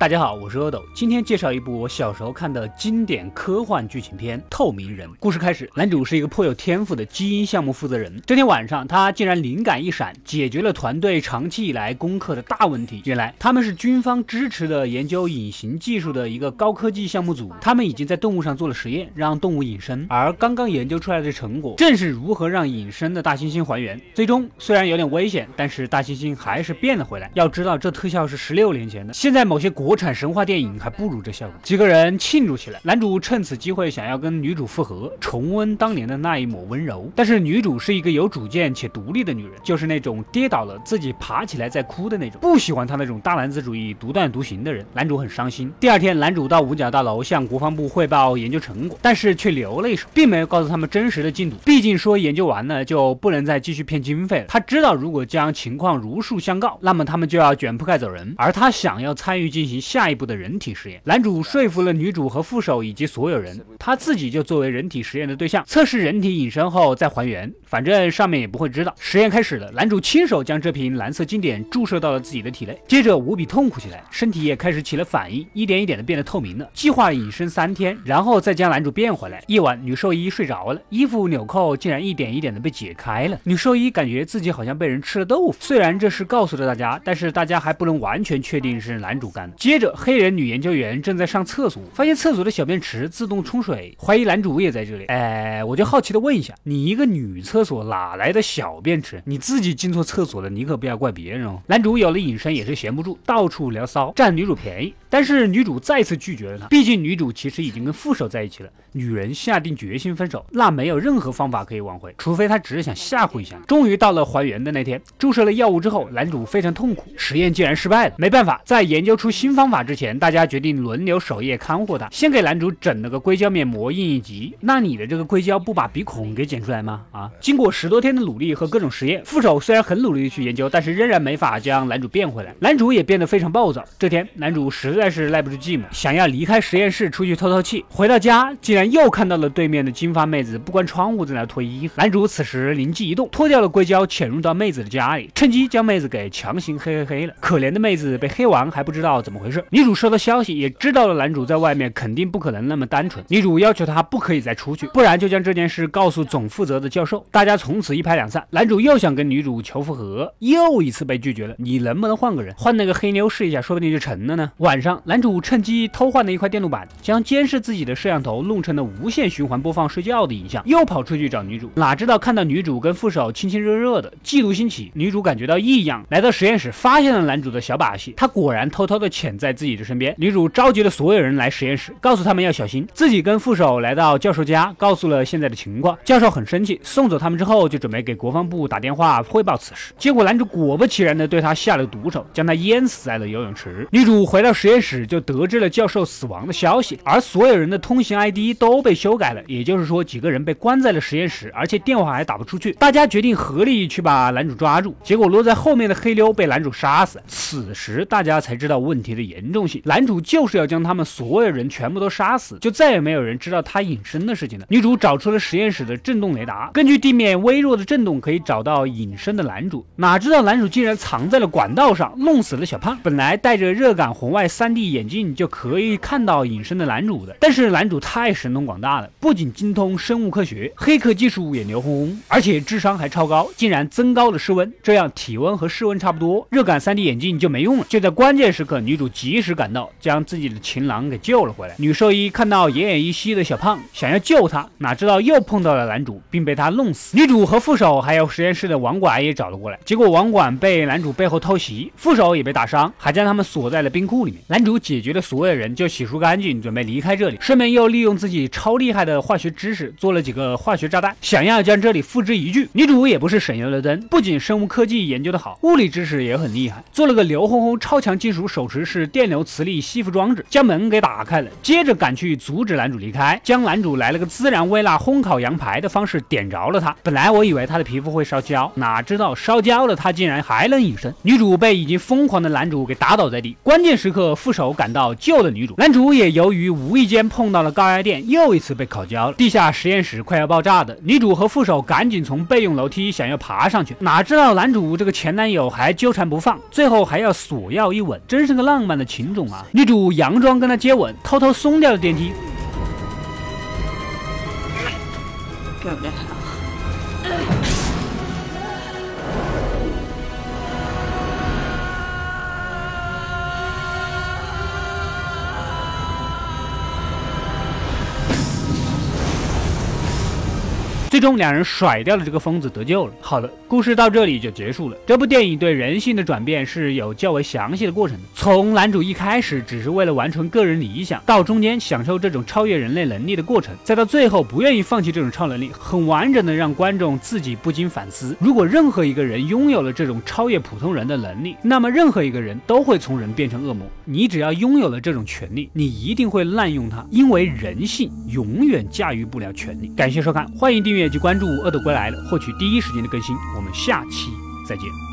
大家好，我是阿斗，今天介绍一部我小时候看的经典科幻剧情片《透明人》。故事开始，男主是一个颇有天赋的基因项目负责人。这天晚上，他竟然灵感一闪，解决了团队长期以来攻克的大问题。原来，他们是军方支持的研究隐形技术的一个高科技项目组，他们已经在动物上做了实验，让动物隐身。而刚刚研究出来的成果，正是如何让隐身的大猩猩还原。最终，虽然有点危险，但是大猩猩还是变了回来。要知道，这特效是十六年前的，现在某些国国产神话电影还不如这效果。几个人庆祝起来，男主趁此机会想要跟女主复合，重温当年的那一抹温柔。但是女主是一个有主见且独立的女人，就是那种跌倒了自己爬起来再哭的那种，不喜欢她那种大男子主义、独断独行的人。男主很伤心。第二天，男主到五角大楼向国防部汇报研究成果，但是却留了一手，并没有告诉他们真实的进度。毕竟说研究完了就不能再继续骗经费了。他知道，如果将情况如数相告，那么他们就要卷铺盖走人。而他想要参与进行。下一步的人体实验，男主说服了女主和副手以及所有人，他自己就作为人体实验的对象，测试人体隐身后再还原，反正上面也不会知道。实验开始了，男主亲手将这瓶蓝色经典注射到了自己的体内，接着无比痛苦起来，身体也开始起了反应，一点一点的变得透明了。计划隐身三天，然后再将男主变回来。夜晚，女兽医睡着了，衣服纽扣竟然一点一点的被解开了。女兽医感觉自己好像被人吃了豆腐，虽然这是告诉了大家，但是大家还不能完全确定是男主干的。接着，黑人女研究员正在上厕所，发现厕所的小便池自动冲水，怀疑男主也在这里。哎，我就好奇的问一下，你一个女厕所哪来的小便池？你自己进错厕所了，你可不要怪别人哦。男主有了隐身也是闲不住，到处聊骚，占女主便宜。但是女主再次拒绝了他，毕竟女主其实已经跟副手在一起了。女人下定决心分手，那没有任何方法可以挽回，除非她只是想吓唬一下。终于到了还原的那天，注射了药物之后，男主非常痛苦，实验竟然失败了。没办法，在研究出新方方法之前，大家决定轮流守夜看护他。先给男主整了个硅胶面膜印一级，那你的这个硅胶不把鼻孔给剪出来吗？啊！经过十多天的努力和各种实验，副手虽然很努力的去研究，但是仍然没法将男主变回来。男主也变得非常暴躁。这天，男主实在是耐不住寂寞，想要离开实验室出去透透气。回到家，竟然又看到了对面的金发妹子不关窗户在那脱衣服。男主此时灵机一动，脱掉了硅胶，潜入到妹子的家里，趁机将妹子给强行黑黑黑了。可怜的妹子被黑完还不知道怎么回事。女主收到消息，也知道了男主在外面肯定不可能那么单纯。女主要求他不可以再出去，不然就将这件事告诉总负责的教授。大家从此一拍两散。男主又想跟女主求复合，又一次被拒绝了。你能不能换个人，换那个黑妞试一下，说不定就成了呢？晚上，男主趁机偷换了一块电路板，将监视自己的摄像头弄成了无限循环播放睡觉的影像，又跑出去找女主。哪知道看到女主跟副手亲亲热热的，嫉妒心起，女主感觉到异样，来到实验室，发现了男主的小把戏。他果然偷偷的潜在自己的身边。女主召集了所有人来实验室，告诉他们要小心。自己跟副手来到教授家，告诉了现在的情况。教授很生气，送走他们之后，就准备给国防部打电话汇报此事。结果男主果不其然的对他下了毒手，将他淹死在了游泳池。女主回到实验室，就得知了教授死亡的消息，而所有人的通行 ID 都被修改了，也就是说，几个人被关在了实验室，而且电话还打不出去。大家决定合力去把男主抓住，结果落在后面的黑妞被男主杀死。此时大家才知道问题的严重性，男主就是要将他们所有人全部都杀死，就再也没有人知道他隐身的事情了。女主找出了实验室的震动雷达，根据地面微弱的震动可以找到隐身的男主。哪知道男主竟然藏在了管道上，弄死了小胖。本来戴着热感红外 3D 眼镜就可以看到隐身的男主的，但是男主太神通广大了，不仅精通生物科学，黑客技术也牛哄哄，而且智商还超高，竟然增高了室温，这样体温和室温差不多，热感 3D 眼镜就没用了。就在关键时刻，女主及时赶到，将自己的情郎给救了回来。女兽医看到奄奄一息的小胖，想要救他，哪知道又碰到了男主，并被他弄死。女主和副手还有实验室的网管也找了过来，结果网管被男主背后偷袭，副手也被打伤，还将他们锁在了冰库里面。男主解决了所有人，就洗漱干净，准备离开这里，顺便又利用自己超厉害的化学知识，做了几个化学炸弹，想要将这里付之一炬。女主也不是省油的灯，不仅生物科技研究的好，物理知识也很厉害，做了个牛哄哄超强金属手持式电流磁力吸附装置，将门给打开了。接着赶去阻止男主离开，将男主来了个孜然微辣烘烤羊排的方式点着了他。本来我以为他的皮肤会烧焦，哪知道烧焦了他竟然还能隐身。女主被已经疯狂的男主给打倒在地，关键时刻副手赶到救了女主。男主也由于无意间碰到了高压电，又一次被烤焦了。地下实验室快要爆炸的，女主和副手赶紧从备用楼梯想要爬上去，哪知道男主这个前男友还纠缠不放，最后还要索要一吻，真是个浪。漫的情种啊！女主佯装跟他接吻，偷偷松掉了电梯。最终，两人甩掉了这个疯子，得救了。好的，故事到这里就结束了。这部电影对人性的转变是有较为详细的过程的。从男主一开始只是为了完成个人理想，到中间享受这种超越人类能力的过程，再到最后不愿意放弃这种超能力，很完整的让观众自己不禁反思：如果任何一个人拥有了这种超越普通人的能力，那么任何一个人都会从人变成恶魔。你只要拥有了这种权利，你一定会滥用它，因为人性永远驾驭不了权力。感谢收看，欢迎订阅。点击关注《恶斗归来了》，获取第一时间的更新。我们下期再见。